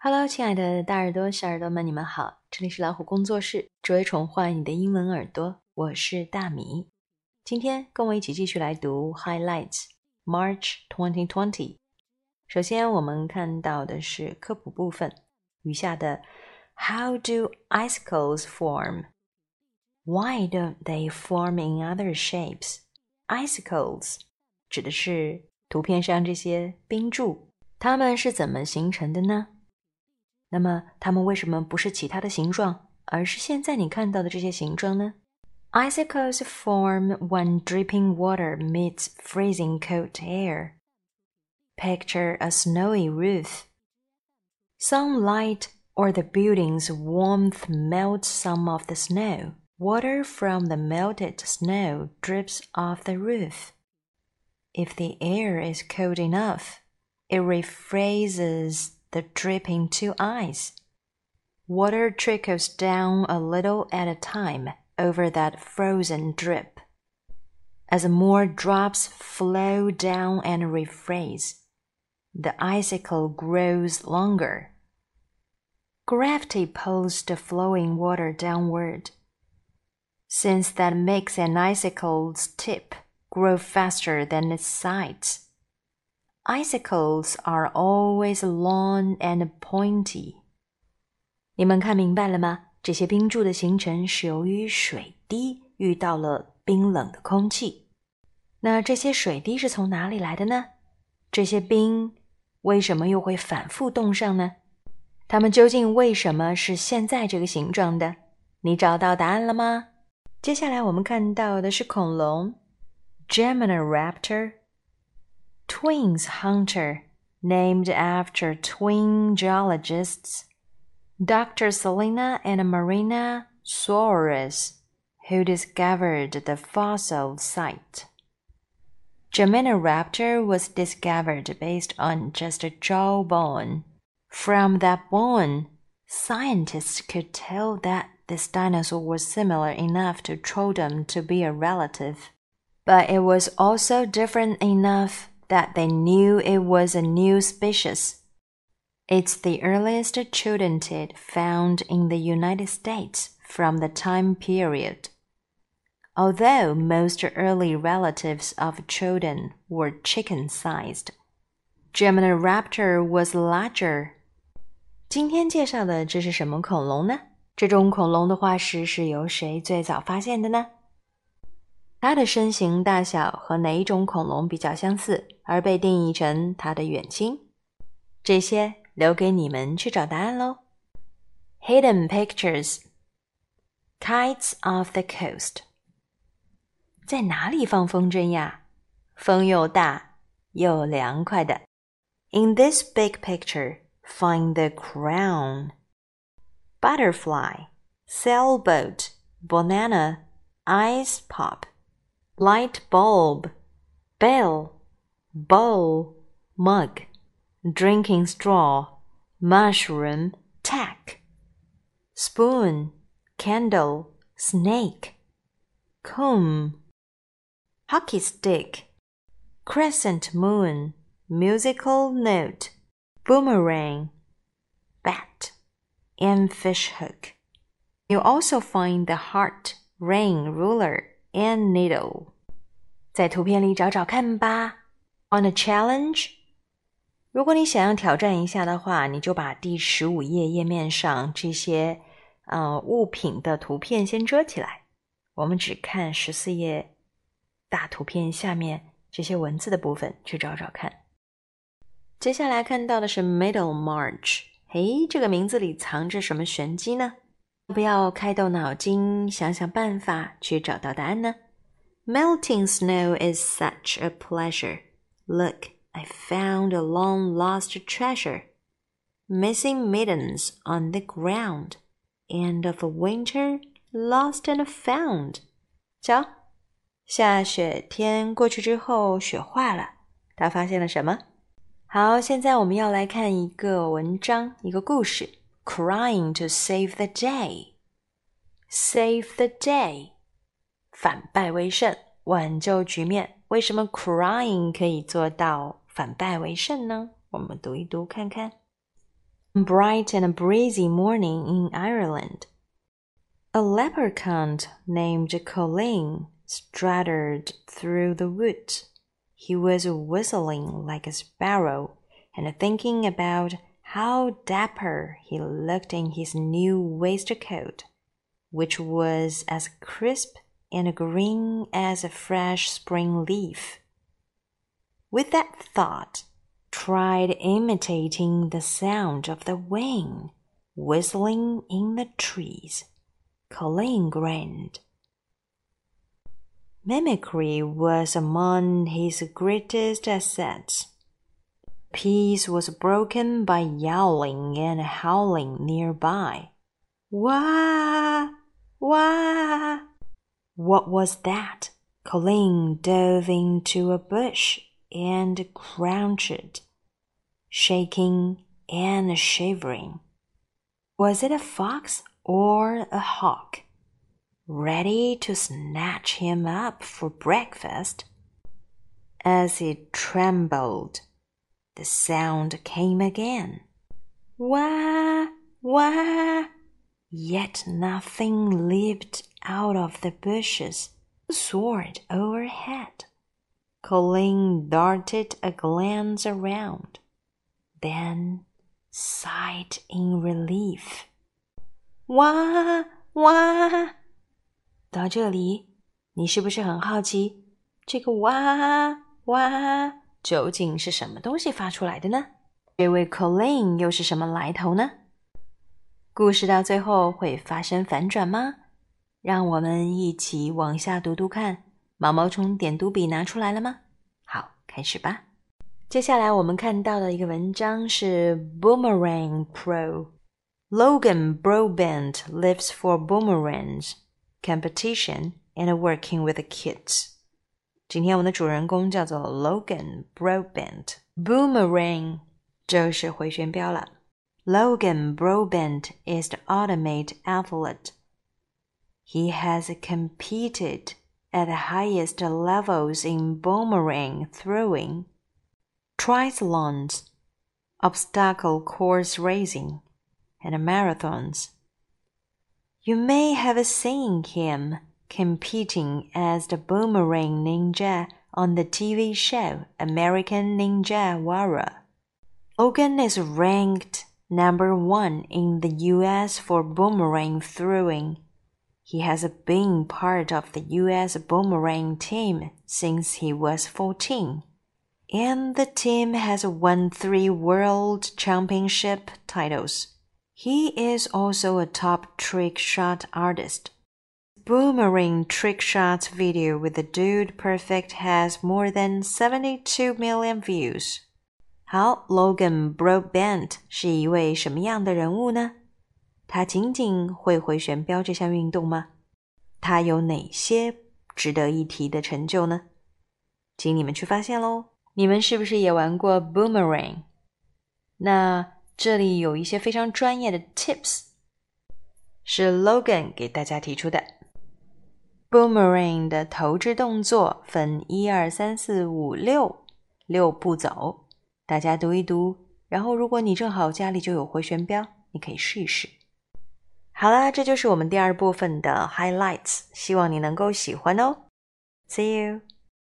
Hello，亲爱的大耳朵、小耳朵们，你们好！这里是老虎工作室，只为宠坏你的英文耳朵。我是大米。今天跟我一起继续来读 Highlights March 2020。首先，我们看到的是科普部分，余下的 How do icicles form? Why don't they form in other shapes? Icicles 指的是图片上这些冰柱，它们是怎么形成的呢？那么它们为什么不是其他的形状，而是现在你看到的这些形状呢？Icicles form when dripping water meets freezing cold air. Picture a snowy roof. Sunlight or the building's warmth melts some of the snow. Water from the melted snow drips off the roof. If the air is cold enough, it refreezes the dripping to ice. Water trickles down a little at a time over that frozen drip. As more drops flow down and refreeze, the icicle grows longer. Gravity pulls the flowing water downward. Since that makes an icicle's tip grow faster than its sides. Icicles are always long and pointy。你们看明白了吗？这些冰柱的形成是由于水滴遇到了冰冷的空气。那这些水滴是从哪里来的呢？这些冰为什么又会反复冻上呢？它们究竟为什么是现在这个形状的？你找到答案了吗？接下来我们看到的是恐龙，Gemini Raptor。Twins Hunter, named after twin geologists, Dr. Celina and Marina Suarez, who discovered the fossil site. Geminiraptor was discovered based on just a jawbone. From that bone, scientists could tell that this dinosaur was similar enough to Troodon to be a relative. But it was also different enough that they knew it was a new species. It's the earliest troodontid found in the United States from the time period. Although most early relatives of Troodon were chicken sized, Geminiraptor was larger. 今天介绍的这是什么恐龙呢？这种恐龙的化石是由谁最早发现的呢？它的身形大小和哪一种恐龙比较相似？而被定义成它的远亲？这些留给你们去找答案喽。Hidden pictures, kites off the coast。在哪里放风筝呀？风又大又凉快的。In this big picture, find the crown. Butterfly, sailboat, banana, ice pop light bulb, bell, bowl, mug, drinking straw, mushroom, tack, spoon, candle, snake, comb, hockey stick, crescent moon, musical note, boomerang, bat, and fish hook. You also find the heart, ring, ruler, and needle，在图片里找找看吧。 On a challenge，如果你想要挑战一下的话，你就把第十五页页面上这些呃物品的图片先遮起来，我们只看十四页大图片下面这些文字的部分去找找看。接下来看到的是 Middle March，嘿，这个名字里藏着什么玄机呢？不要开动脑筋，想想办法去找到答案呢？Melting snow is such a pleasure. Look, I found a long lost treasure. Missing mittens on the ground. End of winter, lost and found. 瞧，下雪天过去之后，雪化了，他发现了什么？好，现在我们要来看一个文章，一个故事。crying to save the day. Save the day，反败为胜，挽救局面。 为什么 crying 可以做到反败为胜呢？我们读一读看看。 bright and breezy morning in Ireland. A leprechaun named Colin strutted through the woods. He was whistling like a sparrow and thinking about how dapper he looked in his new waistcoat, which was as crisp and green as a fresh spring leaf. With that thought, tried imitating the sound of the wind whistling in the trees. Colin grinned. Mimicry was among his greatest assets. Peace was broken by yowling and howling nearby. Wah! Wah! What was that? Colin dove into a bush and crouched, shaking and shivering. Was it a fox or a hawk? Ready to snatch him up for breakfast? As he trembled, the sound came again. Wah! Wah! Yet nothing leaped out of the bushes, soared overhead. Colin darted a glance around, then sighed in relief. 哇哇！到这里，你是不是很好奇，这个哇哇究竟是什么东西发出来的呢？这位 Colin 又是什么来头呢？ 故事到最后会发生反转吗？让我们一起往下读读看。毛毛虫点读笔拿出来了吗？好，开始吧。接下来我们看到的一个文章是 Boomerang Pro。Logan Brobent lives for boomerangs, competition, and working with the kids. 今天我们的主人公叫做 Logan Brobent，Boomerang 就是回旋镖了。Logan Broadbent is the ultimate athlete. He has competed at the highest levels in boomerang throwing, triathlons, obstacle course racing, and marathons. You may have seen him competing as the boomerang ninja on the TV show American Ninja Warrior. Logan is ranked number one in the US for boomerang throwing he has been part of the US boomerang team since he was 14. And the team has won three world championship titles. He is also a top trick shot artist. Boomerang trick shots video with the Dude Perfect has more than 72 million views. 好，Logan Broadbent 是一位什么样的人物呢？他仅仅会回旋镖这项运动吗？他有哪些值得一提的成就呢？请你们去发现喽！你们是不是也玩过 boomerang？那这里有一些非常专业的 tips，是 Logan 给大家提出的。boomerang 的投掷动作分一二三四五六六步走，大家读一读。然后，如果你正好家里就有回旋镖，你可以试一试。好啦，这就是我们第二部分的 highlights，希望你能够喜欢哦。See you。